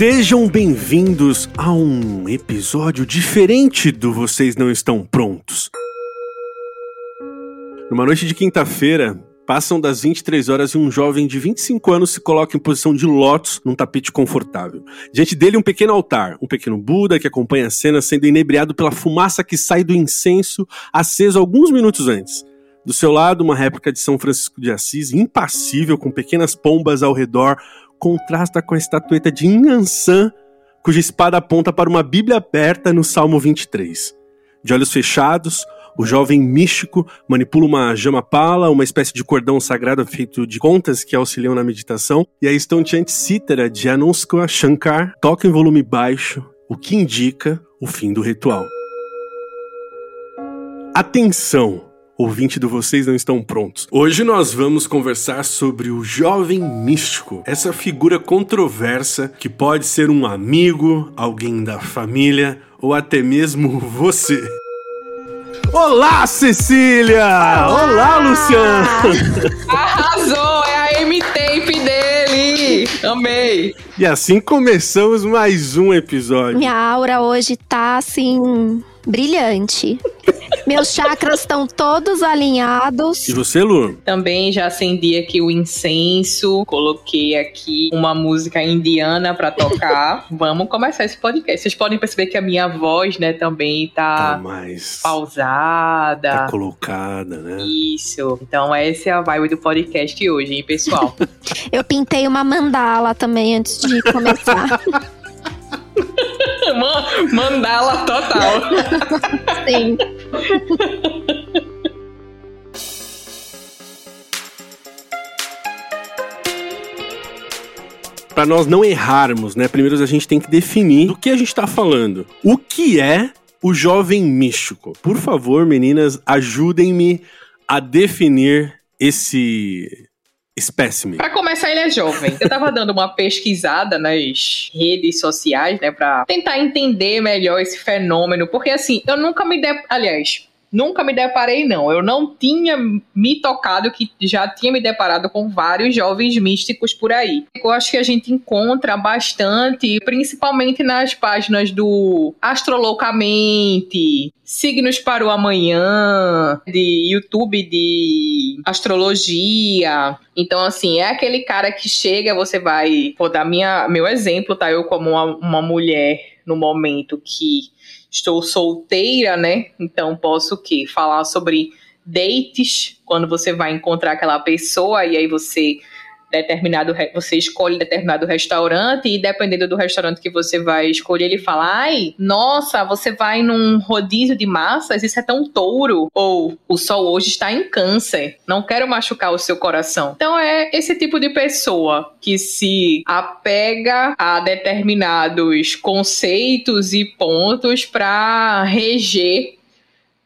Sejam bem-vindos a um episódio diferente do Vocês Não Estão Prontos. Numa noite de quinta-feira, passam das 23 horas e um jovem de 25 anos se coloca em posição de lótus num tapete confortável. Diante dele, um pequeno altar, um pequeno Buda que acompanha a cena sendo inebriado pela fumaça que sai do incenso aceso alguns minutos antes. Do seu lado, uma réplica de São Francisco de Assis, impassível, com pequenas pombas ao redor, contrasta com a estatueta de Inhansan, cuja espada aponta para uma Bíblia aberta no Salmo 23. De olhos fechados, o jovem místico manipula uma jama-pala, uma espécie de cordão sagrado feito de contas que auxiliam na meditação, e a estonteante cítara de Anuskha Shankar toca em volume baixo, o que indica o fim do ritual. Atenção! Ouvinte do Vocês Não Estão Prontos. Hoje nós vamos conversar sobre o jovem místico, essa figura controversa que pode ser um amigo, alguém da família ou até mesmo você. Olá, Cecília! Olá, Olá Luciano! Arrasou! É a M-Tape dele! Amei! E assim começamos mais um episódio. Minha aura hoje tá assim brilhante. Meus chakras estão todos alinhados. E você, Lu? Também já acendi aqui o incenso, coloquei aqui uma música indiana para tocar. Vamos começar esse podcast. Vocês podem perceber que a minha voz, né, também tá, tá mais pausada. Tá colocada, né? Isso. Então essa é a vibe do podcast hoje, hein, pessoal? Eu pintei uma mandala também antes de começar. Mandala total. Sim. Para nós não errarmos, né? Primeiro a gente tem que definir do que a gente está falando. O que é o jovem místico? Por favor, meninas, ajudem-me a definir esse espécime? Para começar, ele é jovem. Eu tava dando uma pesquisada nas redes sociais, né, para tentar entender melhor esse fenômeno, porque assim, eu nunca me de... aliás, Nunca me deparei, não. Eu não tinha me tocado que já tinha me deparado com vários jovens místicos por aí. Eu acho que a gente encontra bastante, principalmente nas páginas do Astrolocamente, Signos para o Amanhã, de YouTube de astrologia. Então, assim, é aquele cara que chega, você vai. Vou dar minha, meu exemplo, tá? Eu, como uma, uma mulher no momento que estou solteira, né? Então posso o quê? Falar sobre dates, quando você vai encontrar aquela pessoa e aí você determinado você escolhe determinado restaurante e dependendo do restaurante que você vai escolher, ele fala: "Ai, nossa, você vai num rodízio de massas, isso é tão touro" ou "O sol hoje está em câncer, não quero machucar o seu coração". Então é esse tipo de pessoa que se apega a determinados conceitos e pontos para reger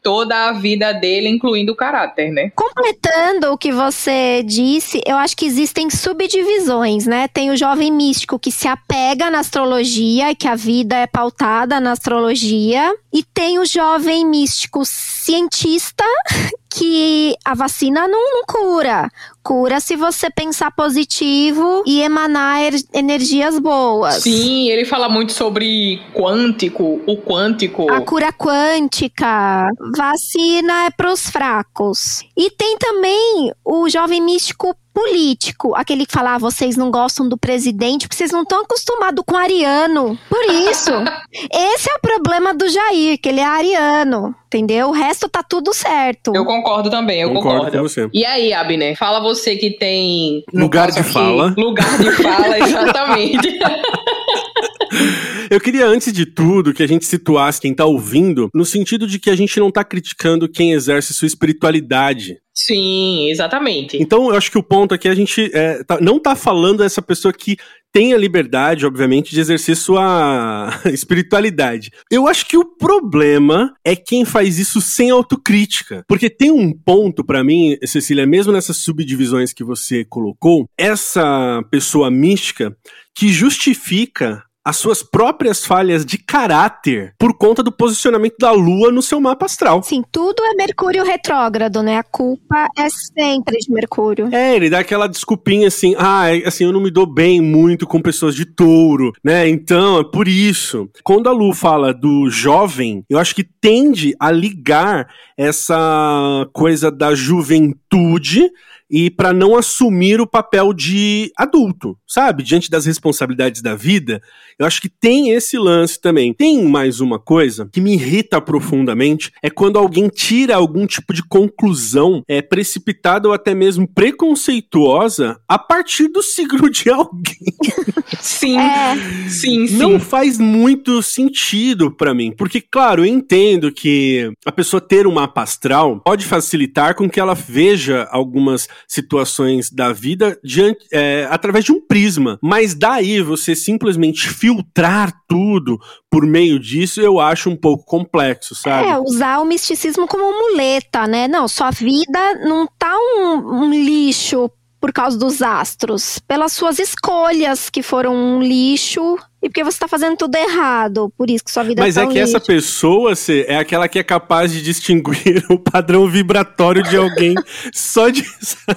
toda a vida dele, incluindo o caráter, né? Completando o que você disse, eu acho que existem subdivisões, né? Tem o jovem místico que se apega na astrologia que a vida é pautada na astrologia, e tem o jovem místico cientista que a vacina não, não cura. Cura se você pensar positivo e emanar er energias boas. Sim, ele fala muito sobre quântico, o quântico. A cura quântica. Vacina é para os fracos. E tem também o jovem místico político, aquele que fala, ah, vocês não gostam do presidente porque vocês não estão acostumados com ariano. Por isso, esse é o problema do Jair, que ele é ariano, entendeu? O resto tá tudo certo. Eu concordo também, eu concordo. concordo. Com você. E aí, Abner, fala você que tem... Lugar de aqui, fala. Lugar de fala, exatamente. Eu queria, antes de tudo, que a gente situasse quem tá ouvindo, no sentido de que a gente não tá criticando quem exerce sua espiritualidade. Sim, exatamente. Então, eu acho que o ponto aqui é a gente é, tá, não tá falando dessa pessoa que tem a liberdade, obviamente, de exercer sua espiritualidade. Eu acho que o problema é quem faz isso sem autocrítica. Porque tem um ponto para mim, Cecília, mesmo nessas subdivisões que você colocou, essa pessoa mística que justifica as suas próprias falhas de caráter por conta do posicionamento da Lua no seu mapa astral. Sim, tudo é Mercúrio retrógrado, né? A culpa é sempre de Mercúrio. É, ele dá aquela desculpinha assim, ah, assim, eu não me dou bem muito com pessoas de touro, né? Então, é por isso. Quando a Lu fala do jovem, eu acho que tende a ligar essa coisa da juventude e para não assumir o papel de adulto, sabe? Diante das responsabilidades da vida, eu acho que tem esse lance também. Tem mais uma coisa que me irrita profundamente, é quando alguém tira algum tipo de conclusão é precipitada ou até mesmo preconceituosa a partir do signo de alguém. Sim, é. sim, sim. Não faz muito sentido para mim, porque claro, eu entendo que a pessoa ter um mapa astral pode facilitar com que ela veja algumas situações da vida diante, é, através de um prisma, mas daí você simplesmente filtrar tudo por meio disso, eu acho um pouco complexo, sabe? É, usar o misticismo como muleta, né? Não, sua vida não tá um, um lixo por causa dos astros, pelas suas escolhas que foram um lixo e porque você tá fazendo tudo errado, por isso que sua vida Mas é tão é que essa pessoa cê, é aquela que é capaz de distinguir o padrão vibratório de alguém só de.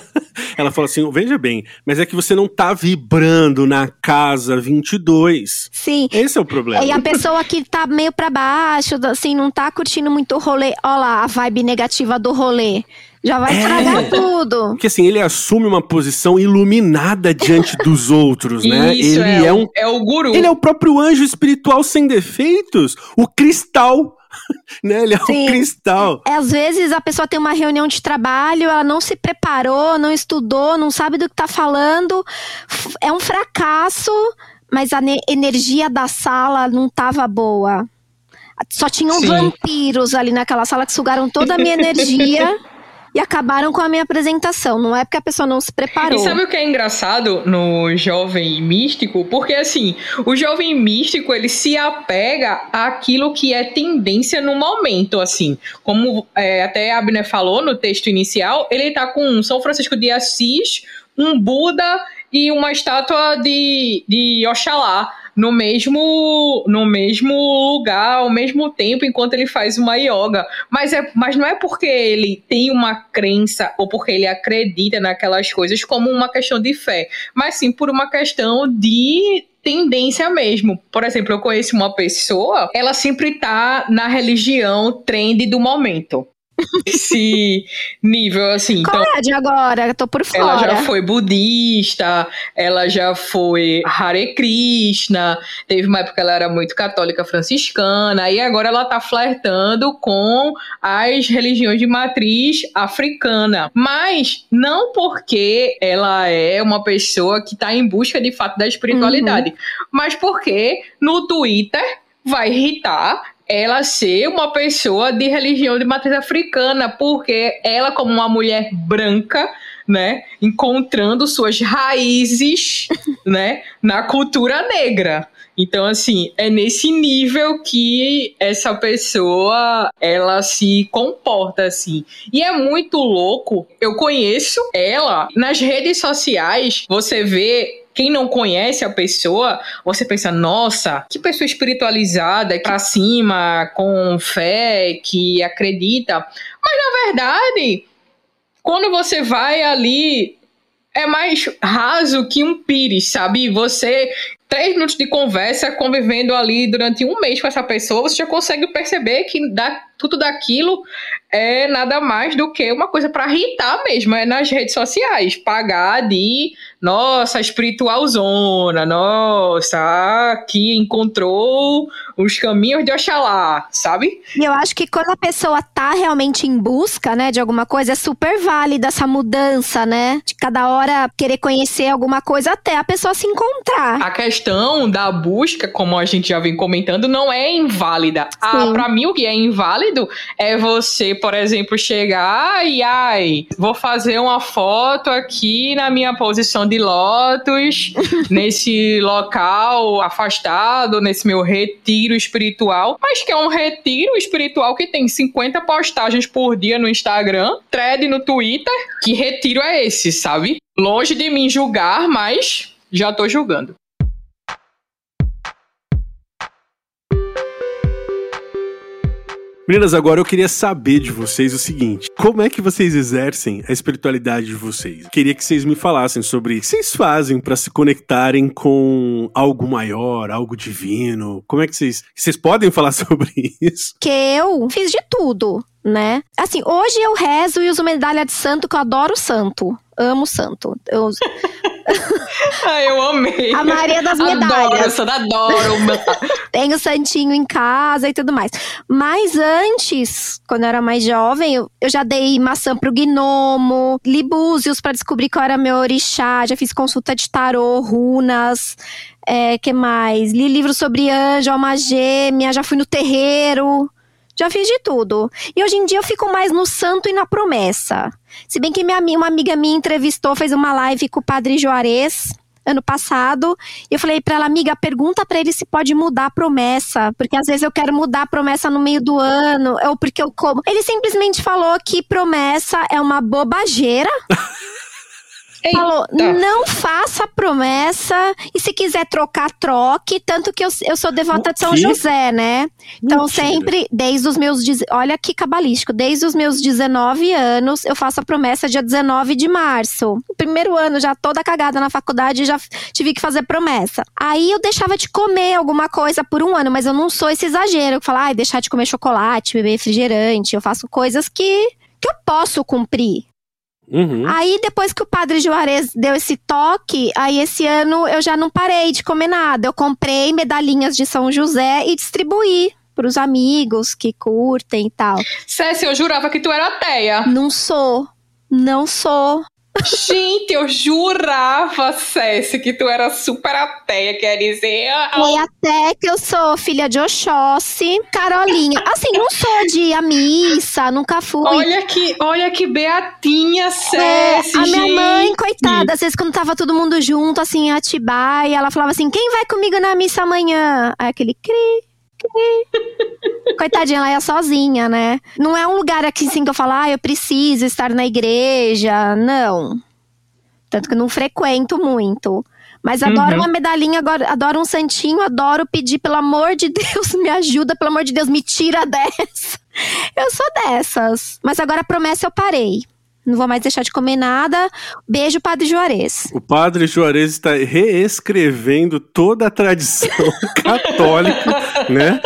Ela fala assim: veja bem, mas é que você não tá vibrando na casa 22. Sim. Esse é o problema. E a pessoa que tá meio para baixo, assim, não tá curtindo muito o rolê. Olha lá a vibe negativa do rolê. Já vai estragar é. tudo. Porque assim, ele assume uma posição iluminada diante dos outros, né? Isso, ele é, é, um, é o guru. Ele é o próprio anjo espiritual sem defeitos, o cristal. né? Ele é Sim. um cristal. É, às vezes a pessoa tem uma reunião de trabalho, ela não se preparou, não estudou, não sabe do que tá falando. É um fracasso, mas a energia da sala não tava boa. Só tinham Sim. vampiros ali naquela sala que sugaram toda a minha energia. e acabaram com a minha apresentação. Não é porque a pessoa não se preparou. E sabe o que é engraçado no jovem místico? Porque assim, o jovem místico ele se apega àquilo que é tendência no momento, assim. Como é, até a Abner falou no texto inicial, ele tá com São Francisco de Assis, um Buda e uma estátua de, de Oxalá no mesmo no mesmo lugar ao mesmo tempo enquanto ele faz uma yoga. Mas é mas não é porque ele tem uma crença ou porque ele acredita naquelas coisas como uma questão de fé, mas sim por uma questão de tendência mesmo. Por exemplo, eu conheço uma pessoa, ela sempre tá na religião trend do momento esse nível, assim. Qual então, é de agora? Eu tô por fora. Ela já foi budista, ela já foi Hare Krishna, teve uma época que ela era muito católica franciscana, e agora ela tá flertando com as religiões de matriz africana. Mas não porque ela é uma pessoa que tá em busca de fato da espiritualidade, uhum. mas porque no Twitter vai irritar ela ser uma pessoa de religião de matriz africana, porque ela, como uma mulher branca, né, encontrando suas raízes, né, na cultura negra. Então, assim, é nesse nível que essa pessoa ela se comporta, assim. E é muito louco. Eu conheço ela nas redes sociais. Você vê quem não conhece a pessoa, você pensa, nossa, que pessoa espiritualizada, pra cima, com fé, que acredita. Mas na verdade, quando você vai ali é mais raso que um pires, sabe? Você três minutos de conversa, convivendo ali durante um mês com essa pessoa, você já consegue perceber que dá, tudo daquilo é nada mais do que uma coisa para irritar mesmo, é nas redes sociais, pagar de nossa, espiritual zona, nossa, que encontrou os caminhos de Oxalá, sabe? E eu acho que quando a pessoa tá realmente em busca, né, de alguma coisa, é super válida essa mudança, né? De cada hora querer conhecer alguma coisa até a pessoa se encontrar. A questão da busca, como a gente já vem comentando, não é inválida. Ah, para mim o que é inválido é você, por exemplo, chegar e ai, vou fazer uma foto aqui na minha posição de lótus, nesse local afastado, nesse meu retiro espiritual, mas que é um retiro espiritual que tem 50 postagens por dia no Instagram, thread no Twitter. Que retiro é esse, sabe? Longe de mim julgar, mas já tô julgando. Meninas, agora eu queria saber de vocês o seguinte: como é que vocês exercem a espiritualidade de vocês? Queria que vocês me falassem sobre o que vocês fazem para se conectarem com algo maior, algo divino. Como é que vocês. Vocês podem falar sobre isso? Que eu fiz de tudo, né? Assim, hoje eu rezo e uso medalha de santo, que eu adoro santo. Amo santo. Eu... Ai, eu amei. A Maria das Adoro, Medalhas. eu adoro. Tenho santinho em casa e tudo mais. Mas antes, quando eu era mais jovem, eu, eu já dei maçã pro gnomo, li búzios pra descobrir qual era meu orixá, já fiz consulta de tarô, runas. É, que mais? Li livros sobre anjo, alma gêmea, já fui no terreiro. Já fiz de tudo. E hoje em dia eu fico mais no santo e na promessa. Se bem que minha, uma amiga minha entrevistou, fez uma live com o Padre Juarez ano passado, e eu falei para ela, amiga, pergunta para ele se pode mudar a promessa, porque às vezes eu quero mudar a promessa no meio do ano, ou porque eu como. Ele simplesmente falou que promessa é uma bobageira. Falou, não faça promessa e se quiser trocar, troque. Tanto que eu, eu sou devota de São? José, né? Então, Mentira. sempre, desde os meus. Olha que cabalístico. Desde os meus 19 anos, eu faço a promessa dia 19 de março. O primeiro ano, já toda cagada na faculdade, já tive que fazer promessa. Aí eu deixava de comer alguma coisa por um ano, mas eu não sou esse exagero. Que fala, ai, deixar de comer chocolate, beber refrigerante. Eu faço coisas que, que eu posso cumprir. Uhum. Aí, depois que o padre Juarez deu esse toque, aí esse ano eu já não parei de comer nada. Eu comprei medalhinhas de São José e distribuí pros amigos que curtem e tal. Cécia, eu jurava que tu era ateia. Não sou. Não sou. Gente, eu jurava, Cécia, que tu era super ateia. Quer dizer, E até que eu sou filha de Oxóssi, Carolinha. Assim, não sou de à missa, nunca fui. olha que, olha que beatinha, É, Cécia, a minha gente. mãe, coitada, às vezes quando tava todo mundo junto, assim, em Atibaia, ela falava assim, quem vai comigo na missa amanhã? Aí aquele cri. Coitadinha, ela ia sozinha, né? Não é um lugar aqui, assim, que eu falo, ah, eu preciso estar na igreja, não. Tanto que eu não frequento muito. Mas adoro Uhum. uma medalhinha, adoro um santinho, adoro pedir, pelo amor de Deus, me ajuda, pelo amor de Deus, me tira dessa. Eu sou dessas. Mas agora a promessa eu parei. Não vou mais deixar de comer nada. Beijo, Padre Juarez. O padre Juarez está reescrevendo toda a tradição católica, né?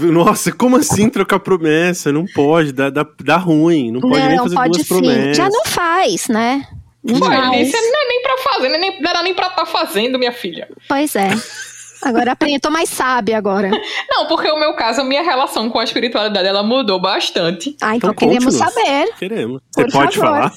Nossa, como assim trocar promessa? Não pode, dá, dá, dá ruim. Não pode nem não, fazer pode duas sim. promessas. Já não faz, né? Não isso não é nem pra fazer, não, é nem, não era nem pra estar fazendo, minha filha. Pois é. Agora aprendi, eu tô mais sábia agora. Não, porque o meu caso, a minha relação com a espiritualidade, ela mudou bastante. Ah, então, Então queremos saber. Queremos. Você pode favor. falar?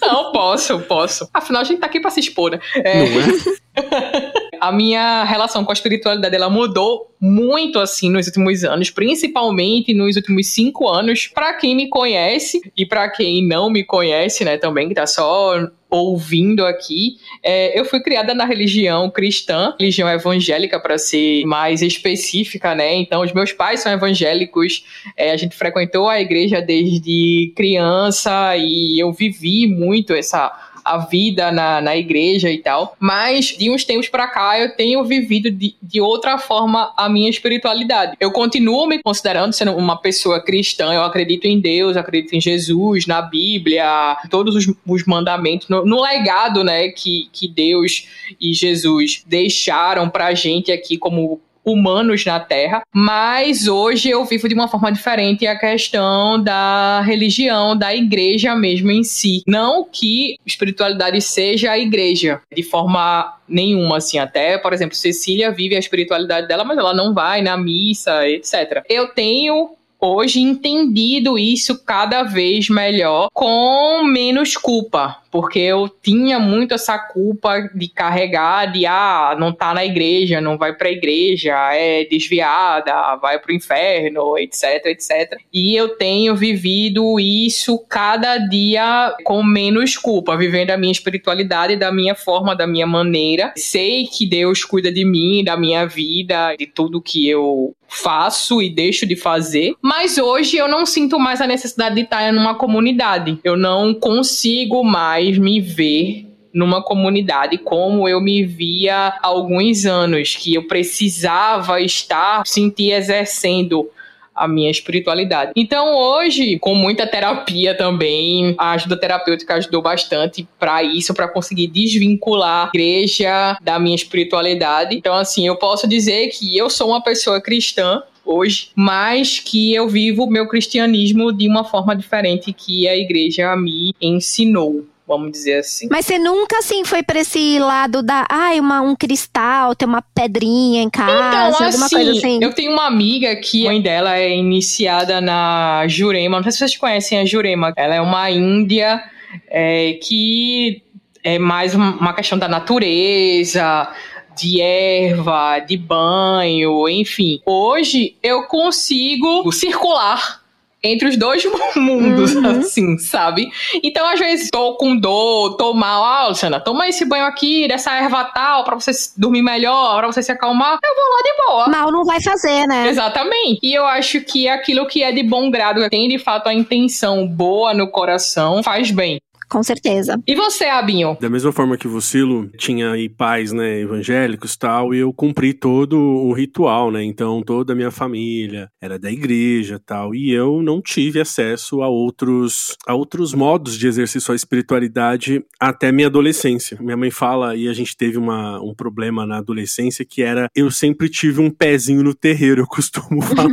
Não, posso, posso. Afinal, a gente tá aqui pra se expor, né? É, Não é? a minha relação com a espiritualidade ela mudou muito assim nos últimos anos, principalmente nos últimos cinco anos. Pra quem me conhece e pra quem não me conhece, né, também que tá só ouvindo aqui, é, eu fui criada na religião cristã, religião evangélica para ser mais específica, né? Então os meus pais são evangélicos, é, a gente frequentou a igreja desde criança e eu vivi muito essa a vida na, na igreja e tal. Mas de uns tempos pra cá eu tenho vivido de, de outra forma a minha espiritualidade. Eu continuo me considerando sendo uma pessoa cristã, eu acredito em Deus, acredito em Jesus, na Bíblia, todos os, os mandamentos, no, no legado, né, que, que Deus e Jesus deixaram pra gente aqui como humanos na Terra, mas hoje eu vivo de uma forma diferente a questão da religião, da igreja mesmo em si. Não que espiritualidade seja a igreja, de forma nenhuma, assim, até, por exemplo, Cecília vive a espiritualidade dela, mas ela não vai na missa, etc. Eu tenho hoje entendido isso cada vez melhor com menos culpa, porque eu tinha muito essa culpa de carregar de ah, não tá na igreja, não vai pra igreja, é desviada, vai pro inferno, etc, etc. E eu tenho vivido isso cada dia com menos culpa, vivendo a minha espiritualidade da minha forma, da minha maneira. Sei que Deus cuida de mim, da minha vida, de tudo que eu faço e deixo de fazer, mas hoje eu não sinto mais a necessidade de estar numa comunidade. Eu não consigo mais me ver numa comunidade como eu me via há alguns anos, que eu precisava estar, sentir exercendo a minha espiritualidade. Então, hoje, com muita terapia também, a ajuda terapêutica ajudou bastante para isso, para conseguir desvincular a igreja da minha espiritualidade. Então, assim, eu posso dizer que eu sou uma pessoa cristã, hoje, mas que eu vivo o meu cristianismo de uma forma diferente que a igreja me ensinou vamos dizer assim. Mas você nunca, assim, foi pra esse lado da, ai, uma, um cristal, ter uma pedrinha em casa, então, alguma assim, coisa assim? Eu tenho uma amiga que a mãe dela é iniciada na Jurema, não sei se vocês conhecem a Jurema, ela é uma índia é, que é mais uma questão da natureza, de erva, de banho, enfim. Hoje eu consigo circular entre os dois mundos, uhum. assim, sabe? Então, às vezes, tô com dor, tô mal. Ah, Luciana, toma esse banho aqui, dessa erva tal, pra você dormir melhor, pra você se acalmar. Eu vou lá de boa. Mal não vai fazer, né? Exatamente. E eu acho que aquilo que é de bom grado, tem de fato a intenção boa no coração, faz bem com certeza. E você, Abinho? Da mesma forma que você, Lu, tinha aí pais, né, evangélicos e tal, e eu cumpri todo o ritual, né, então toda a minha família era da igreja tal, e eu não tive acesso a outros, a outros modos de exercer sua espiritualidade até minha adolescência. Minha mãe fala, e a gente teve uma, um problema na adolescência, que era, eu sempre tive um pezinho no terreiro, eu costumo falar.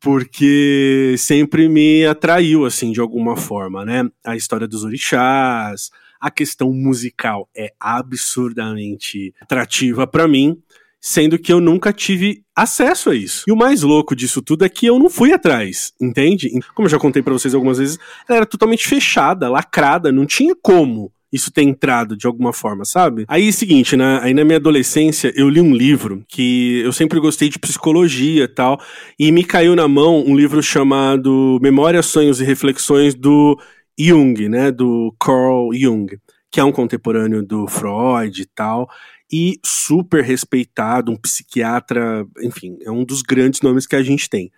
Porque sempre me atraiu, assim, de alguma forma, né? A história dos orixás, a questão musical é absurdamente atrativa para mim, sendo que eu nunca tive acesso a isso. E o mais louco disso tudo é que eu não fui atrás, entende? Como eu já contei para vocês algumas vezes, ela era totalmente fechada, lacrada, não tinha como isso ter entrado de alguma forma, sabe? Aí, seguinte, né? Aí na minha adolescência, eu li um livro que eu sempre gostei de psicologia e tal, e me caiu na mão um livro chamado Memórias, Sonhos e Reflexões do Jung, né? Do Carl Jung, que é um contemporâneo do Freud e tal e super respeitado, um psiquiatra, enfim, é um dos grandes nomes que a gente tem.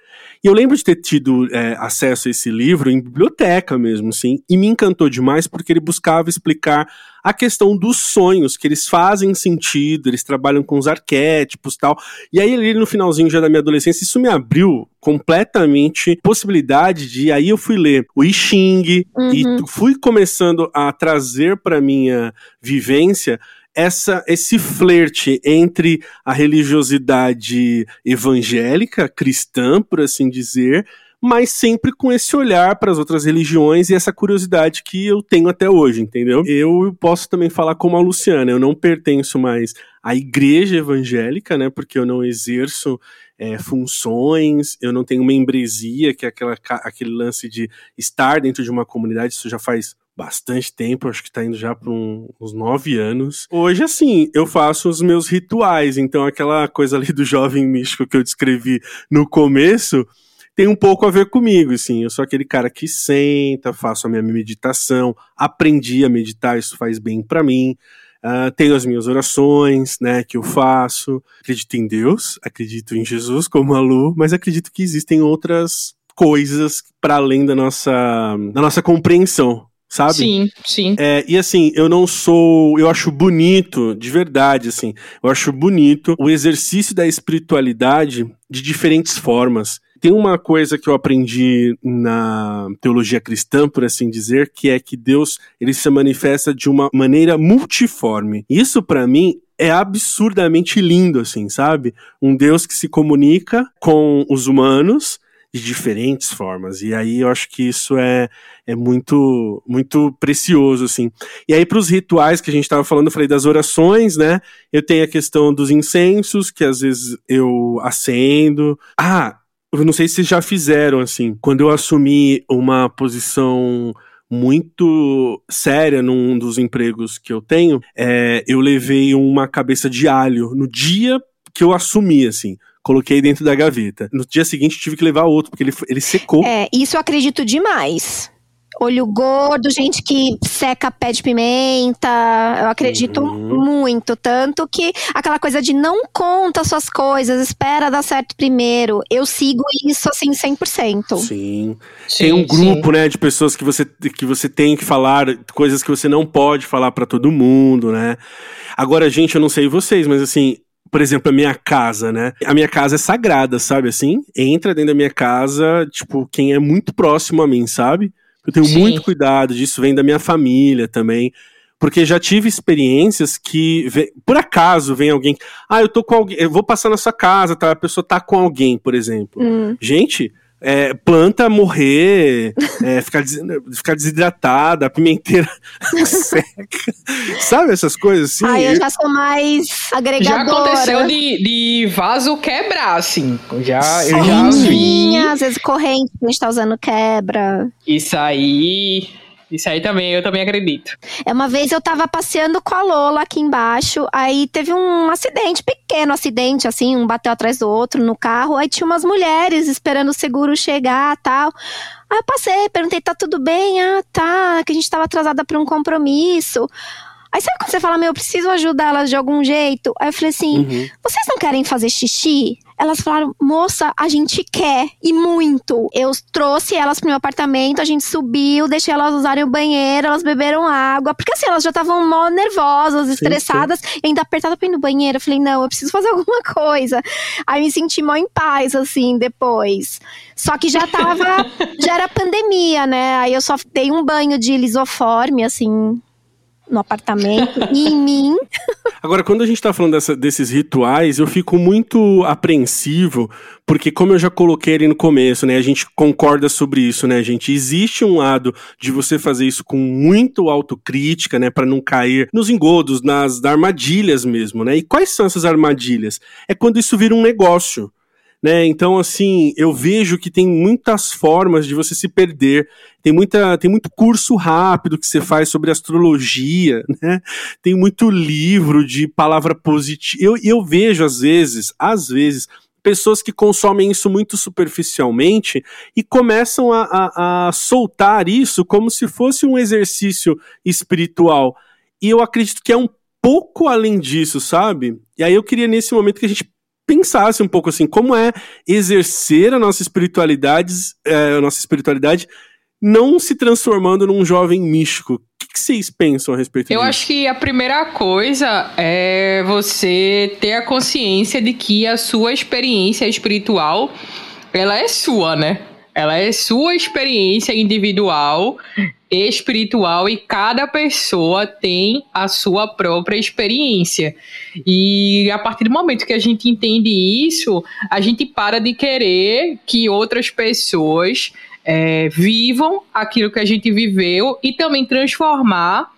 E eu lembro de ter tido é, acesso a esse livro em biblioteca mesmo, sim, e me encantou demais porque ele buscava explicar a questão dos sonhos, que eles fazem sentido, eles trabalham com os arquétipos tal. E aí, ali no finalzinho já da minha adolescência, isso me abriu completamente possibilidade de. Aí eu fui ler o I Ching uhum. e fui começando a trazer para minha vivência essa esse flerte entre a religiosidade evangélica, cristã, por assim dizer, mas sempre com esse olhar para as outras religiões e essa curiosidade que eu tenho até hoje, entendeu? Eu posso também falar como a Luciana, eu não pertenço mais à igreja evangélica, né, porque eu não exerço é, funções, eu não tenho membresia, que é aquela, aquele lance de estar dentro de uma comunidade, isso já faz bastante tempo, acho que tá indo já para um, uns nove anos. Hoje, assim, eu faço os meus rituais, então aquela coisa ali do jovem místico que eu descrevi no começo tem um pouco a ver comigo, assim. Eu sou aquele cara que senta, faço a minha meditação, aprendi a meditar, isso faz bem para mim. Uh, tenho as minhas orações, né, que eu faço. Acredito em Deus, acredito em Jesus como a Lu, mas acredito que existem outras coisas para além da nossa, da nossa compreensão sabe? Sim, sim. É, e assim, eu não sou. Eu acho bonito, de verdade, assim. Eu acho bonito o exercício da espiritualidade de diferentes formas. Tem uma coisa que eu aprendi na teologia cristã, por assim dizer, que é que Deus ele se manifesta de uma maneira multiforme. Isso para mim é absurdamente lindo, assim, sabe? Um Deus que se comunica com os humanos de diferentes formas. E aí eu acho que isso é, é muito muito precioso, assim. E aí, para os rituais que a gente estava falando, eu falei das orações, né? Eu tenho a questão dos incensos, que às vezes eu acendo. Ah, eu não sei se já fizeram, assim. Quando eu assumi uma posição muito séria num dos empregos que eu tenho, é, eu levei uma cabeça de alho no dia que eu assumi, assim coloquei dentro da gaveta. No dia seguinte tive que levar outro, porque ele, ele secou. É, isso eu acredito demais. Olho gordo, gente que seca pé de pimenta. Eu acredito uhum. muito. Tanto que aquela coisa de não conta suas coisas, espera dar certo primeiro. Eu sigo isso assim 100%. Sim. sim tem um grupo, sim. né, de pessoas que você, que você tem que falar coisas que você não pode falar para todo mundo, né? Agora, gente, eu não sei vocês, mas assim, por exemplo, a minha casa, né? A minha casa é sagrada, sabe assim? Entra dentro da minha casa, tipo, quem é muito próximo a mim, sabe? Eu tenho Sim. muito cuidado disso, vem da minha família também. Porque já tive experiências que, por acaso, vem alguém. Ah, eu tô com alguém. Eu vou passar na sua casa, tá? A pessoa tá com alguém, por exemplo. Hum. Gente, é, planta morrer, é, ficar, des, ficar desidratada, a pimenteira seca. Sabe essas coisas assim? Ah, eu já sou mais agregadora. Já aconteceu de, de vaso quebrar, assim. Já, eu já vi. Às vezes corrente que a gente tá usando quebra. Isso aí isso aí também, eu também acredito. É uma vez eu tava passeando com a Lola aqui embaixo, aí teve um acidente, pequeno acidente, assim, um bateu atrás do outro no carro, aí tinha umas mulheres esperando o seguro chegar tal. Aí eu passei, perguntei, tá tudo bem? Ah, tá, que a gente tava atrasada pra um compromisso. Aí sabe quando você fala, meu, eu preciso ajudar elas de algum jeito? Aí eu falei assim, uhum. vocês não querem fazer xixi? Elas falaram, moça, a gente quer, e muito. Eu trouxe elas pro meu apartamento, a gente subiu, deixei elas usarem o banheiro, elas beberam água, porque assim, elas já estavam mó nervosas, sim, estressadas, sim. e ainda apertada pra ir no banheiro. Eu falei, não, eu preciso fazer alguma coisa. Aí me senti mó em paz, assim, depois. Só que já tava, já era pandemia, né? Aí eu só dei um banho de lisoforme, assim, no apartamento e em mim. Agora, quando a gente tá falando dessa, desses rituais, eu fico muito apreensivo, porque como eu já coloquei ali no começo, né, a gente concorda sobre isso, né, gente? Existe um lado de você fazer isso com muito autocrítica, né, para não cair nos engodos, nas armadilhas mesmo, né? E quais são essas armadilhas? É quando isso vira um negócio né? Então, assim, eu vejo que tem muitas formas de você se perder. Tem, muita, tem muito curso rápido que você faz sobre astrologia, né? Tem muito livro de palavra positiva. Eu, eu vejo, às vezes, às vezes, pessoas que consomem isso muito superficialmente e começam a, a, a soltar isso como se fosse um exercício espiritual. E eu acredito que é um pouco além disso, sabe? E aí eu queria nesse momento que a gente pensasse um pouco assim, como é exercer a nossa espiritualidade, é, a nossa espiritualidade não se transformando num jovem místico. O que, que vocês pensam a respeito Eu disso? acho que a primeira coisa é você ter a consciência de que a sua experiência espiritual, ela é sua, né? Ela é sua experiência individual espiritual e cada pessoa tem a sua própria experiência. E a partir do momento que a gente entende isso, a gente para de querer que outras pessoas é, vivam aquilo que a gente viveu e também transformar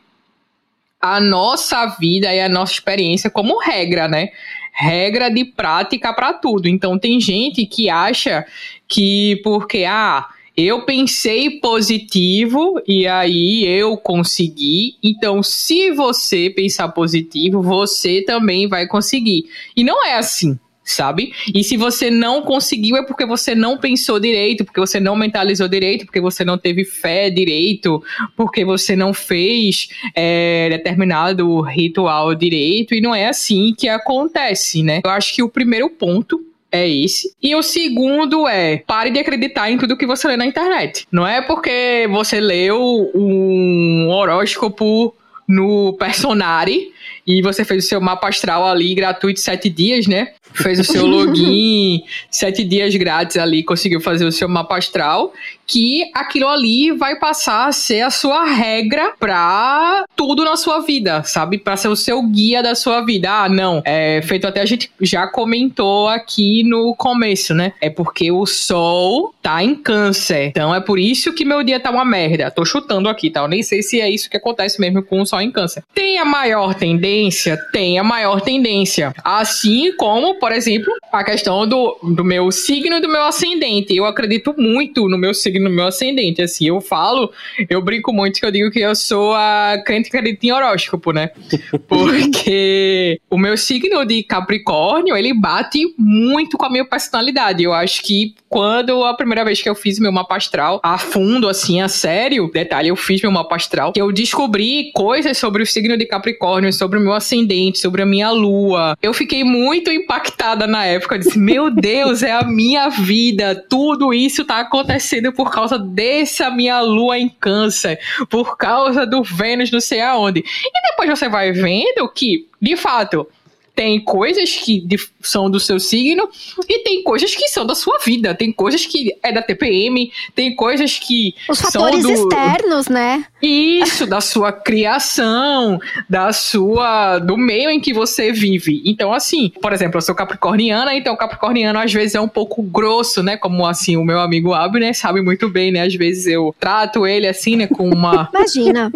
a nossa vida e a nossa experiência como regra, né? Regra de prática para tudo. Então tem gente que acha que porque ah, eu pensei positivo e aí eu consegui. Então, se você pensar positivo, você também vai conseguir. E não é assim sabe? E se você não conseguiu é porque você não pensou direito, porque você não mentalizou direito, porque você não teve fé direito, porque você não fez é, determinado ritual direito, e não é assim que acontece, né? Eu acho que o primeiro ponto é esse. E o segundo é, pare de acreditar em tudo que você lê na internet. Não é porque você leu um horóscopo no Personari e você fez o seu mapa astral ali gratuito sete dias, né? Fez o seu login sete dias grátis ali, conseguiu fazer o seu mapa astral que aquilo ali vai passar a ser a sua regra pra tudo na sua vida, sabe? Pra ser o seu guia da sua vida. Ah, não. É feito até a gente já comentou aqui no começo, né? É porque o sol tá em câncer. Então é por isso que meu dia tá uma merda. Tô chutando aqui, tá? Eu nem sei se é isso que acontece mesmo com o sol em câncer. Tem a maior tendência? Tem a maior tendência. Assim como, por exemplo, a questão do, do meu signo e do meu ascendente. Eu acredito muito no meu signo no meu ascendente, assim, eu falo, eu brinco muito que eu digo que eu sou a crente acredita em horóscopo, né? Porque o meu signo de Capricórnio, ele bate muito com a minha personalidade. Eu acho que quando a primeira vez que eu fiz meu mapa astral a fundo, assim, a sério, detalhe, eu fiz meu mapa astral, que eu descobri coisas sobre o signo de Capricórnio, sobre o meu ascendente, sobre a minha lua. Eu fiquei muito impactada na época, eu disse, meu Deus, é a minha vida, tudo isso tá acontecendo por causa dessa minha lua em câncer, por causa do Vênus não sei aonde. E depois você vai vendo que, de fato, tem coisas que são do seu signo e tem coisas que são da sua vida. Tem coisas que é da TPM, tem coisas que Os fatores do... externos, né? Isso, da sua criação, da sua. do meio em que você vive. Então, assim, por exemplo, eu sou capricorniana, então capricorniano às vezes é um pouco grosso, né? Como assim, o meu amigo Abner sabe muito bem, né? Às vezes eu trato ele assim, né, com uma. Imagina.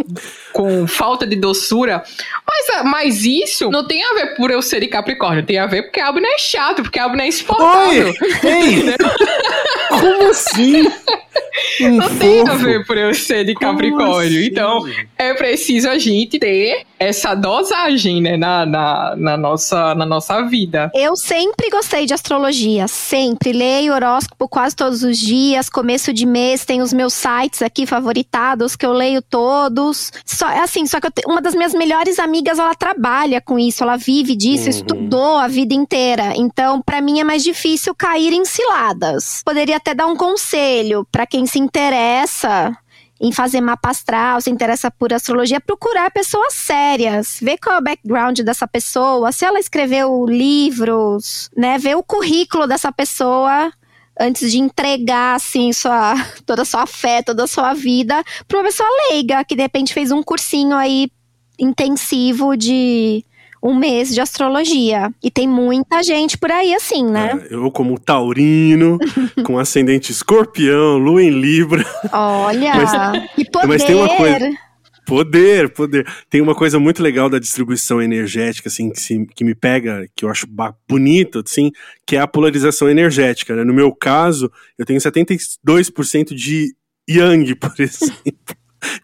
com falta de doçura. Mas, mas isso não tem a ver por eu ser de Capricórnio, tem a ver porque a Abner é chato, porque a Abner é insuportável. Oi! Ei! Como assim? Um não fofo. tem a ver por eu ser de Como Capricórnio. assim? Então, é preciso a gente ter essa dosagem, né, na, na, na nossa, na nossa vida. Eu sempre gostei de astrologia, sempre. Leio horóscopo quase todos os dias, começo de mês, tem os meus sites aqui favoritados que eu leio todos. Só, é assim, só que eu te- uma das minhas melhores amigas, ela trabalha com isso, ela vive disso, Uhum. estudou a vida inteira. Então, pra mim é mais difícil cair em ciladas. Poderia até dar um conselho pra quem se interessa em fazer mapa astral, se interessa por astrologia, procurar pessoas sérias, ver qual é o background dessa pessoa, se ela escreveu livros, né, ver o currículo dessa pessoa antes de entregar assim sua toda a sua fé, toda a sua vida para uma pessoa leiga que de repente fez um cursinho aí intensivo de um mês de astrologia. E tem muita gente por aí assim, né? É, eu, como taurino, com ascendente escorpião, lua em Libra. Olha, que poder! mas tem uma coisa- Poder, poder. Tem uma coisa muito legal da distribuição energética, assim, que, se- que me pega, que eu acho bonito, assim, que é a polarização energética. Né? No meu caso, eu tenho 72% de Yang, por exemplo.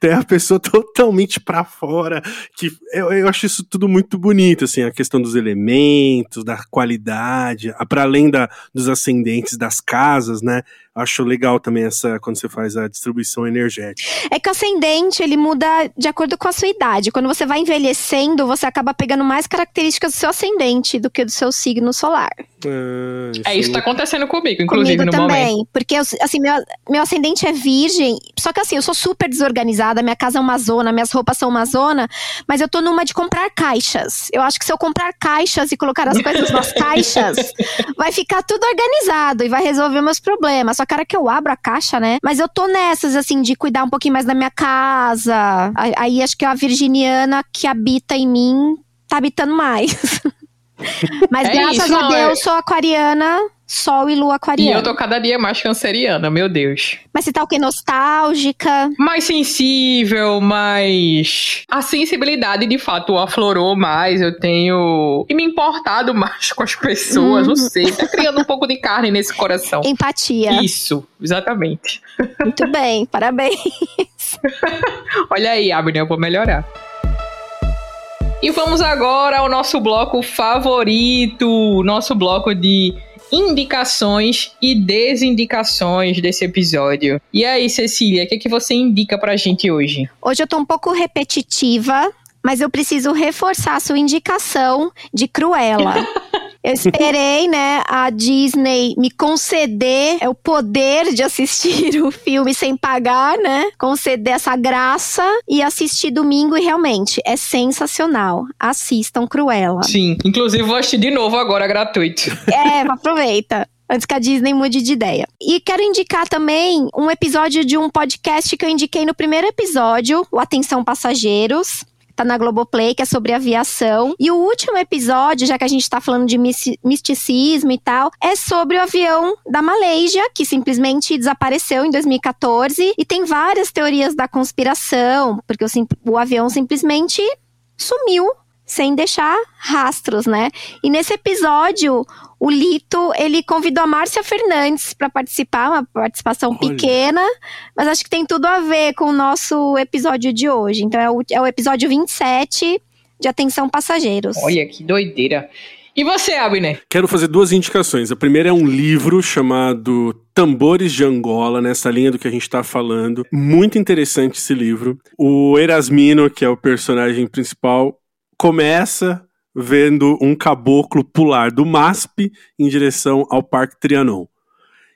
É a pessoa totalmente pra fora, que eu, eu acho isso tudo muito bonito, assim, a questão dos elementos, da qualidade, para além da, dos ascendentes das casas, né? Acho legal também essa, quando você faz a distribuição energética. É que o ascendente, ele muda de acordo com a sua idade. Quando você vai envelhecendo, você acaba pegando mais características do seu ascendente do que do seu signo solar. Ah, É isso que tá acontecendo comigo, inclusive, Comigo no também. momento. Porque, assim, meu, meu ascendente é virgem. Só que, assim, eu sou super desorganizada. Minha casa é uma zona, minhas roupas são uma zona. Mas eu tô numa de comprar caixas. Eu acho que se eu comprar caixas e colocar as coisas nas caixas, vai ficar tudo organizado e vai resolver meus problemas. Só que a hora que eu abro a caixa, né? Mas eu tô nessas, assim, de cuidar um pouquinho mais da minha casa. Aí, acho que a virginiana que habita em mim tá habitando mais. Mas É graças isso, a Deus, é- sou aquariana, sol e lua E aquariana. eu tô cada dia mais canceriana, meu Deus. Mas você tá o quê? Nostálgica? mais sensível, mais. A sensibilidade de fato aflorou mais. Eu tenho me importado mais com as pessoas, não sei. Tá criando um pouco de carne nesse coração. Empatia. Isso, exatamente. Muito bem, parabéns. Olha aí, Abner, eu vou melhorar. E vamos agora ao nosso bloco favorito, nosso bloco de indicações e desindicações desse episódio. E aí, Cecília, o que, que você indica pra gente hoje? Hoje eu tô um pouco repetitiva, mas eu preciso reforçar a sua indicação de Cruella. Eu esperei, né, a Disney me conceder o poder de assistir o filme sem pagar, né? Conceder essa graça e assistir domingo e realmente é sensacional. Assistam Cruella. Sim, inclusive vou assistir de novo agora gratuito. É, aproveita. Antes que a Disney mude de ideia. E quero indicar também um episódio de um podcast que eu indiquei no primeiro episódio, o Atenção Passageiros. Tá na Globoplay, que é sobre aviação. E o último episódio, já que a gente tá falando de misti- misticismo e tal, é sobre o avião da Malásia, que simplesmente desapareceu em 2014. E tem várias teorias da conspiração, porque o, o avião simplesmente sumiu sem deixar rastros, né? E nesse episódio, o Lito, ele convidou a Márcia Fernandes para participar, uma participação Olha. pequena, mas acho que tem tudo a ver com o nosso episódio de hoje. Então é o, é o episódio 27 de Atenção Passageiros. Olha que doideira. E você, Abner? Quero fazer duas indicações. A primeira é um livro chamado Tambores de Angola, nessa linha do que a gente está falando. Muito interessante esse livro. O Erasmino, que é o personagem principal, começa vendo um caboclo pular do MASP em direção ao Parque Trianon.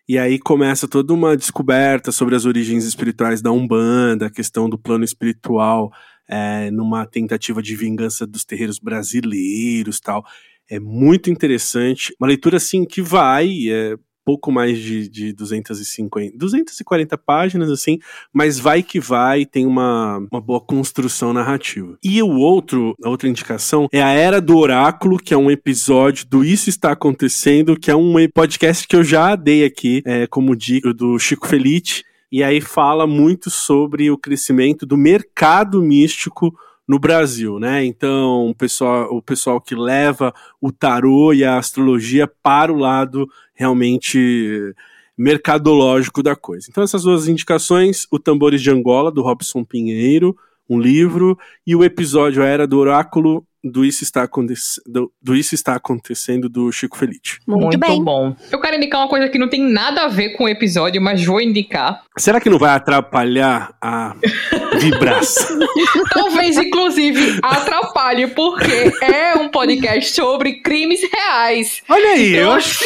E aí começa toda uma descoberta sobre as origens espirituais da Umbanda, a questão do plano espiritual, é, numa tentativa de vingança dos terreiros brasileiros tal. É muito interessante. Uma leitura, assim, que vai. É, pouco mais de, de 250, 240 páginas, assim, mas vai que vai, tem uma, uma boa construção narrativa. E o outro, a outra indicação é a Era do Oráculo, que é um episódio do Isso Está Acontecendo, que é um podcast que eu já dei aqui é, como dica do Chico Felite, e aí fala muito sobre o crescimento do mercado místico no Brasil, né? Então, o pessoal, o pessoal que leva o tarô e a astrologia para o lado realmente mercadológico da coisa. Então, essas duas indicações, o Tambores de Angola, do Robson Pinheiro, um livro, e o episódio A Era do Oráculo, do Isso Está, Acontecendo, do Isso Está Acontecendo do Chico Felice. Muito, Muito bem. bom. Eu quero indicar uma coisa que não tem nada a ver com o episódio, mas vou indicar. Será que não vai atrapalhar a vibração? Talvez, inclusive, atrapalhe, porque é um podcast sobre crimes reais. Olha aí, então... eu acho.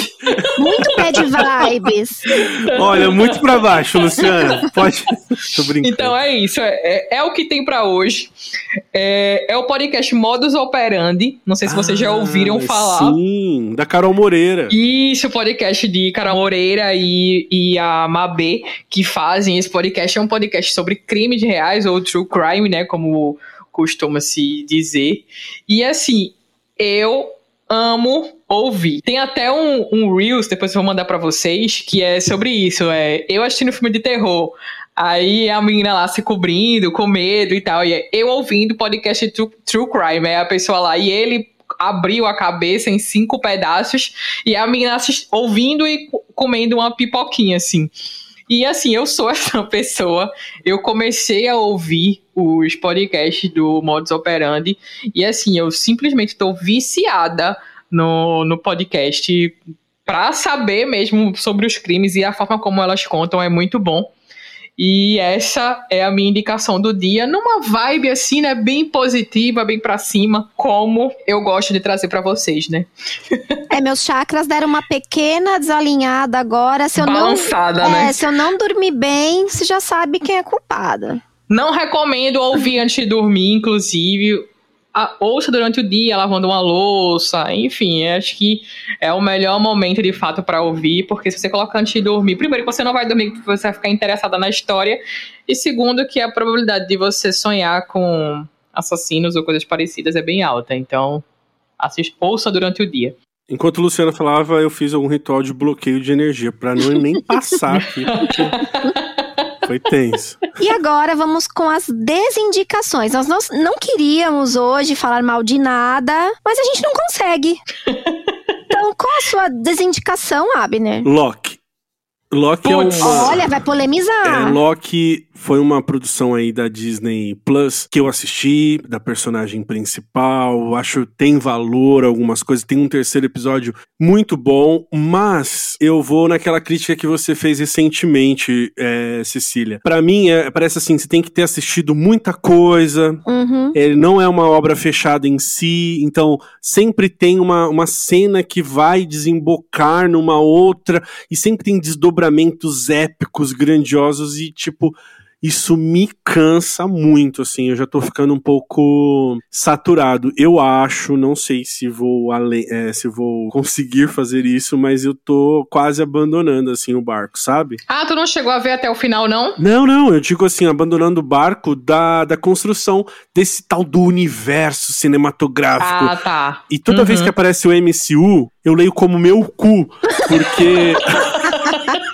Muito bad vibes. Olha, muito pra baixo, Luciana. Pode. Tô brincando. Então é isso. É, é, é o que tem pra hoje. É, é o podcast Modus Operandi. Não sei se vocês ah, já ouviram falar. Sim, da Carol Moreira. Isso, o podcast de Carol Moreira e, e a Mabê, que fazem esse podcast. É um podcast sobre crimes reais ou true crime, né? Como costuma se dizer. E assim, eu amo ouvir. Tem até um, um Reels, depois eu vou mandar para vocês, que é sobre isso. É eu assistindo filme de terror. Aí a menina lá se cobrindo, com medo e tal. E eu ouvindo podcast True, True Crime. É a pessoa lá. E ele abriu a cabeça em cinco pedaços. E a menina ouvindo e comendo uma pipoquinha, assim. E assim, eu sou essa pessoa. Eu comecei a ouvir os podcasts do Modus Operandi. E assim, eu simplesmente estou viciada no, no podcast para saber mesmo sobre os crimes e a forma como elas contam é muito bom. E essa é a minha indicação do dia, numa vibe assim, né, bem positiva, bem para cima, como eu gosto de trazer para vocês, né? é, meus chakras deram uma pequena desalinhada agora, se eu Balançada, não, né? É, se eu não dormir bem, você já sabe quem é culpada. Não recomendo ouvir antes de dormir, inclusive a, ouça durante o dia lavando uma louça, enfim, acho que é o melhor momento de fato para ouvir, porque se você coloca antes de dormir, primeiro que você não vai dormir porque você vai ficar interessada na história, e segundo que a probabilidade de você sonhar com assassinos ou coisas parecidas é bem alta, então assista, ouça durante o dia. Enquanto o Luciano falava, eu fiz algum ritual de bloqueio de energia para não nem passar aqui. Porque... Foi tenso. E agora vamos com as desindicações. Nós não queríamos hoje falar mal de nada, mas a gente não consegue. Então, qual a sua desindicação, Abner? Loki. Loki é um. Olha, vai polemizar. É, Loki foi uma produção aí da Disney Plus que eu assisti, da personagem principal. Acho que tem valor algumas coisas. Tem um terceiro episódio muito bom, mas eu vou naquela crítica que você fez recentemente, é, Cecília. Para mim, é, parece assim: você tem que ter assistido muita coisa. Uhum. Ele não é uma obra fechada em si, então sempre tem uma, uma cena que vai desembocar numa outra e sempre tem desdobramentos épicos, grandiosos e tipo isso me cansa muito, assim, eu já tô ficando um pouco saturado. Eu acho, não sei se vou é, se vou conseguir fazer isso, mas eu tô quase abandonando, assim, o barco, sabe? Ah, tu não chegou a ver até o final, não? Não, não, eu digo assim, abandonando o barco da, da construção desse tal do universo cinematográfico. Ah, tá. E toda uhum. vez que aparece o MCU, eu leio como meu cu, porque...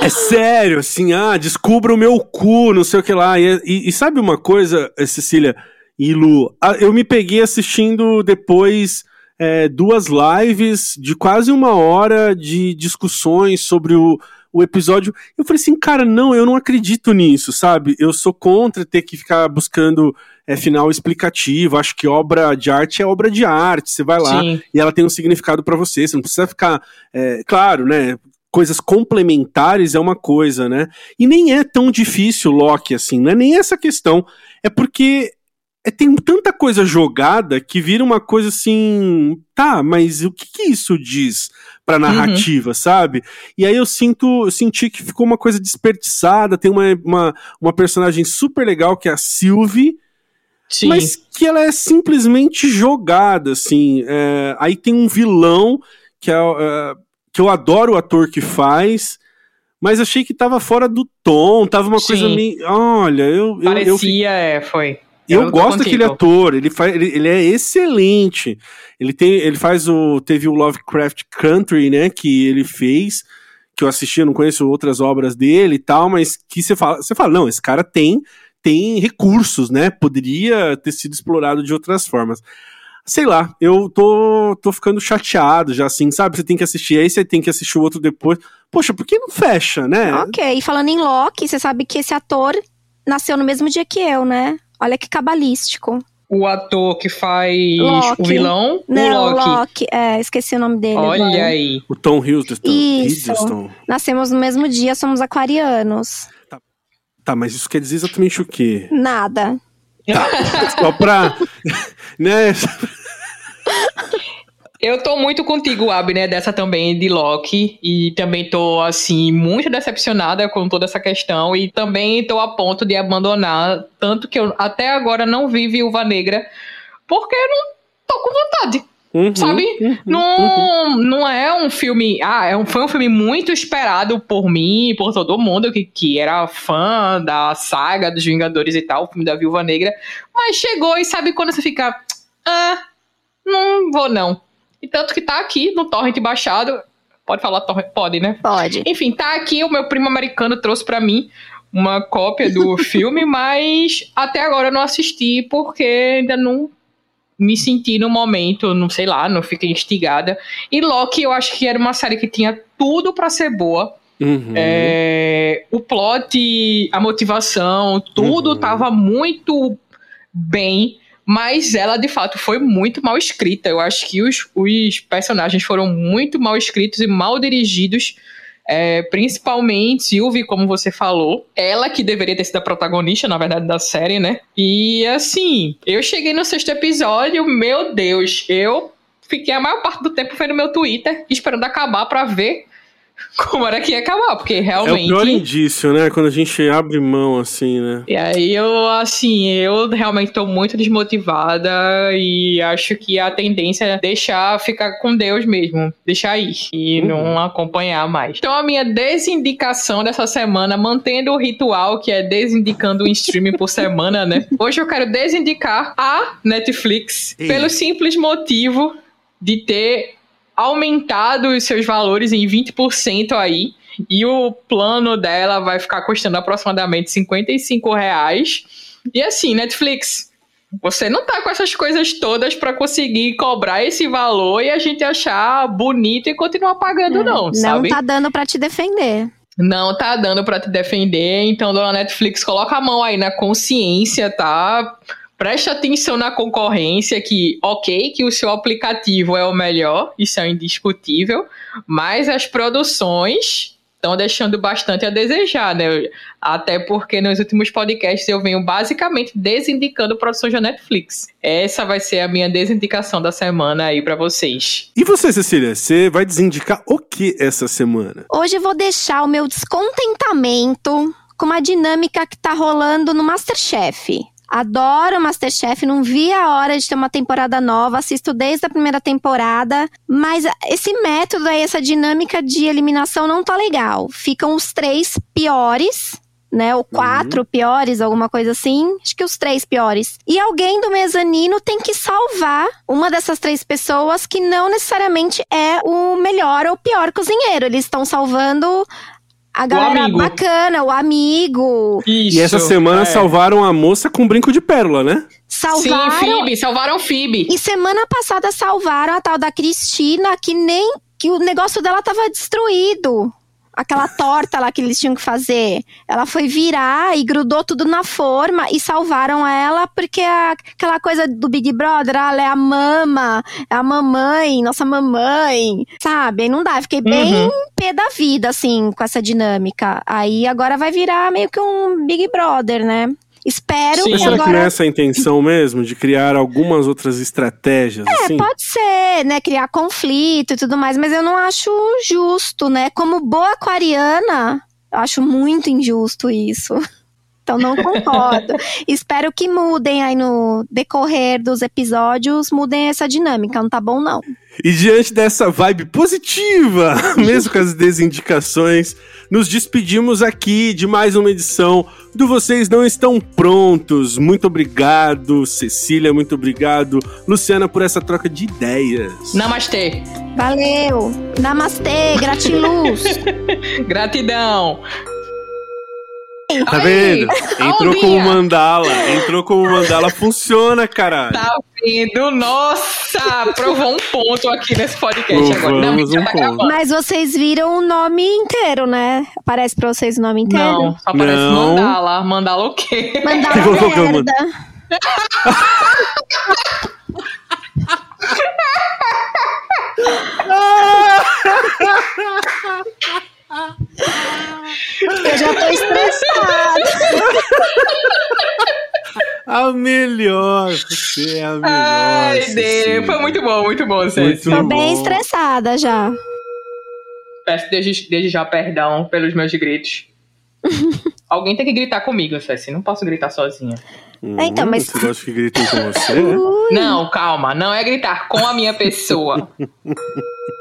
É sério, assim, ah, descubra o meu cu, não sei o que lá. E, e, e sabe uma coisa, eh, Cecília e Lu? Eu me peguei assistindo depois é, duas lives de quase uma hora de discussões sobre o, o episódio. Eu falei assim, cara, não, eu não acredito nisso, sabe? Eu sou contra ter que ficar buscando é, final explicativo. Acho que obra de arte é obra de arte. Você vai lá Sim. e ela tem um significado para você. Você não precisa ficar. É, claro, né? Coisas complementares é uma coisa, né? E nem é tão difícil Loki assim, não é nem essa questão. É porque é, tem tanta coisa jogada que vira uma coisa assim, tá, mas o que, que isso diz pra uhum. narrativa, uhum. sabe? E aí eu sinto, eu senti que ficou uma coisa desperdiçada, tem uma, uma, uma personagem super legal que é a Sylvie, Sim. mas que ela é simplesmente jogada, assim. É, aí tem um vilão que, é, é, que eu adoro o ator que faz, mas achei que tava fora do tom, tava uma Sim. coisa meio. Olha, eu. Parecia, eu, eu, é, foi. Eu, eu gosto daquele ator, ele, faz, ele, ele, é excelente. Ele tem, ele faz o, teve o Lovecraft Country, né, que ele fez, que eu assisti, eu não conheço outras obras dele e tal, mas que você fala, você fala, não, esse cara tem, tem recursos, né, poderia ter sido explorado de outras formas. Sei lá, eu tô, tô ficando chateado já, assim, sabe? Você tem que assistir aí, você tem que assistir o outro depois. Poxa, por que não fecha, né? Ok, e falando em Loki, você sabe que esse ator nasceu no mesmo dia que eu, né? Olha que cabalístico. O ator que faz Loki. o vilão? Não, o Loki. Loki. É, esqueci o nome dele. Olha agora. aí. O Tom Hiddleston. Isso. Hiddleston. Nascemos no mesmo dia, somos aquarianos. Tá, tá mas isso quer dizer exatamente o quê? Nada. Tá, só pra... né... Eu tô muito contigo, Abner, dessa também de Loki. E também tô, assim, muito decepcionada com toda essa questão. E também tô a ponto de abandonar. Tanto que eu até agora não vi Viúva Negra. Porque eu não tô com vontade. Uhum, sabe? Uhum, não, uhum. não é um filme. Ah, é um, foi um filme muito esperado por mim, por todo mundo que, que era fã da saga dos Vingadores e tal, o filme da Viúva Negra. Mas chegou e sabe quando você fica. Ah, não vou não. E tanto que tá aqui no torrent baixado. Pode falar torrent? Pode, né? Pode. Enfim, tá aqui. O meu primo americano trouxe para mim uma cópia do filme, mas até agora eu não assisti porque ainda não me senti no momento, não sei lá, não fiquei instigada. E Loki, eu acho que era uma série que tinha tudo para ser boa. Uhum. É, o plot, a motivação, tudo uhum. tava muito bem mas ela de fato foi muito mal escrita. Eu acho que os, os personagens foram muito mal escritos e mal dirigidos. É, principalmente Sylvie, como você falou, ela que deveria ter sido a protagonista, na verdade, da série, né? E assim, eu cheguei no sexto episódio, meu Deus, eu fiquei a maior parte do tempo vendo meu Twitter, esperando acabar para ver como era que ia acabar, porque realmente. É o pior indício, né? Quando a gente abre mão, assim, né? E aí eu, assim, eu realmente tô muito desmotivada e acho que a tendência é deixar ficar com Deus mesmo, deixar ir e uhum. não acompanhar mais. Então a minha desindicação dessa semana, mantendo o ritual que é desindicando um streaming por semana, né? Hoje eu quero desindicar a Netflix Ei. pelo simples motivo de ter aumentado os seus valores em 20% aí. E o plano dela vai ficar custando aproximadamente 55 reais. E assim, Netflix, você não tá com essas coisas todas para conseguir cobrar esse valor e a gente achar bonito e continuar pagando, é, não, sabe? Não tá dando para te defender. Não tá dando para te defender, então, dona Netflix, coloca a mão aí na consciência, tá? Preste atenção na concorrência, que ok, que o seu aplicativo é o melhor, isso é indiscutível, mas as produções estão deixando bastante a desejar, né? Até porque nos últimos podcasts eu venho basicamente desindicando produções da Netflix. Essa vai ser a minha desindicação da semana aí para vocês. E você, Cecília, você vai desindicar o que essa semana? Hoje eu vou deixar o meu descontentamento com uma dinâmica que tá rolando no Masterchef. Adoro Masterchef, não vi a hora de ter uma temporada nova, assisto desde a primeira temporada, mas esse método aí, essa dinâmica de eliminação não tá legal. Ficam os três piores, né? Ou quatro uhum. piores, alguma coisa assim. Acho que os três piores. E alguém do mezanino tem que salvar uma dessas três pessoas que não necessariamente é o melhor ou pior cozinheiro. Eles estão salvando a galera o bacana, o amigo. Isso, e essa semana é. salvaram a moça com brinco de pérola, né? Salvaram. Sim, Phoebe, salvaram Phoebe. E semana passada salvaram a tal da Cristina, que nem. que o negócio dela tava destruído aquela torta lá que eles tinham que fazer. Ela foi virar e grudou tudo na forma e salvaram ela porque a, aquela coisa do Big Brother, ah, ela é a mama, é a mamãe, nossa mamãe, sabe? não dá, fiquei bem uhum. pé da vida, assim, com essa dinâmica. Aí agora vai virar meio que um Big Brother, né? Espero Sim. que será agora... que não é essa a intenção mesmo? De criar algumas outras estratégias? É, assim? pode ser, né? Criar conflito e tudo mais, mas eu não acho justo, né? Como boa aquariana, eu acho muito injusto isso. Então não concordo. Espero que mudem aí no decorrer dos episódios, mudem essa dinâmica. Não tá bom, não. E diante dessa vibe positiva, mesmo com as desindicações, nos despedimos aqui de mais uma edição do Vocês Não Estão Prontos. Muito obrigado, Cecília, muito obrigado, Luciana, por essa troca de ideias. Namastê. Valeu. Namastê, gratiluz. Gratidão. Tá vendo? Entrou como mandala. Entrou como mandala. Funciona, caralho. Tá vendo? Nossa! Provou um ponto aqui nesse podcast agora. Não, Provamos um tá ponto. Mas vocês viram o nome inteiro, né? Aparece pra vocês o nome inteiro? Não, só parece Não. mandala. Mandala o quê? Eu merda. Eu já tô estressada. A melhor. Você é a melhor. Ai. Deus. Foi muito bom, muito bom, César. Muito Tô bem estressada já. Peço desde, desde já perdão pelos meus gritos. Alguém tem que gritar comigo, Ceci. Não posso gritar sozinha. Hum, Então, mas- Você gosta que gritem com você? Ui. Não, calma. Não é gritar com a minha pessoa.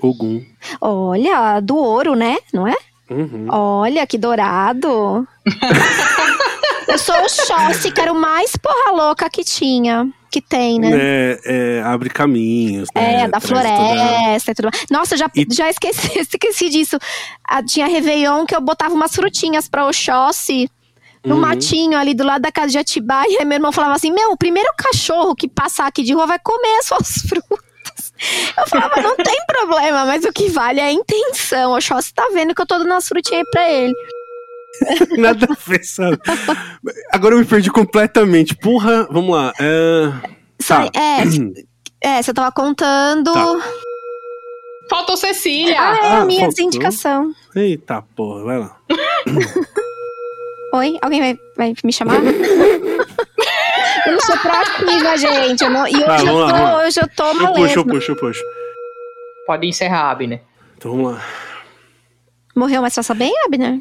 Ogum. Olha, do ouro, né? Não é? Uhum. Olha, que dourado. Eu sou o Xossi, que era o mais porra louca que tinha. Que tem, né? É, é, abre caminhos. né? É, da Traz toda- floresta e tudo mais. Nossa, já, E- já esqueci, esqueci disso. Ah, tinha Réveillon que eu botava umas frutinhas pra Oxóssi no Uhum. matinho ali do lado da casa de Atibaia. E aí meu irmão falava assim: Meu, o primeiro cachorro que passar aqui de rua vai comer as suas frutas. Eu falava: Não tem problema, mas o que vale é a intenção. O Oxóssi tá vendo que eu tô dando umas frutinhas aí pra ele. Nada a ver, sabe? Agora eu me perdi completamente. Porra, vamos lá. É... Sai- Tá. É, é, você tava contando. Tá. Faltou Cecília. Ah, é Ah, a minha faltou? desindicação. Eita porra, vai lá. Oi? Alguém vai, vai me chamar? Eu sou proativa, gente. eu não- e hoje, Tá, eu lá, tô, lá. hoje eu tô Eu puxo, eu puxo, eu puxo. Pode encerrar, Abner. Então vamos lá. Morreu, mas passa bem, Abner?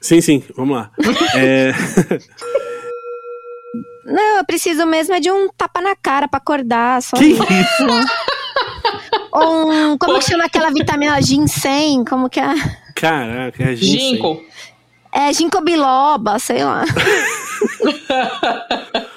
Sim, sim, vamos lá. É... Não, eu preciso mesmo é de um tapa na cara pra acordar. Só que isso? Ou um, como que chama aquela vitamina ginseng? Como que é? Caraca, é ginseng. Ginkgo. É ginkgo biloba, sei lá.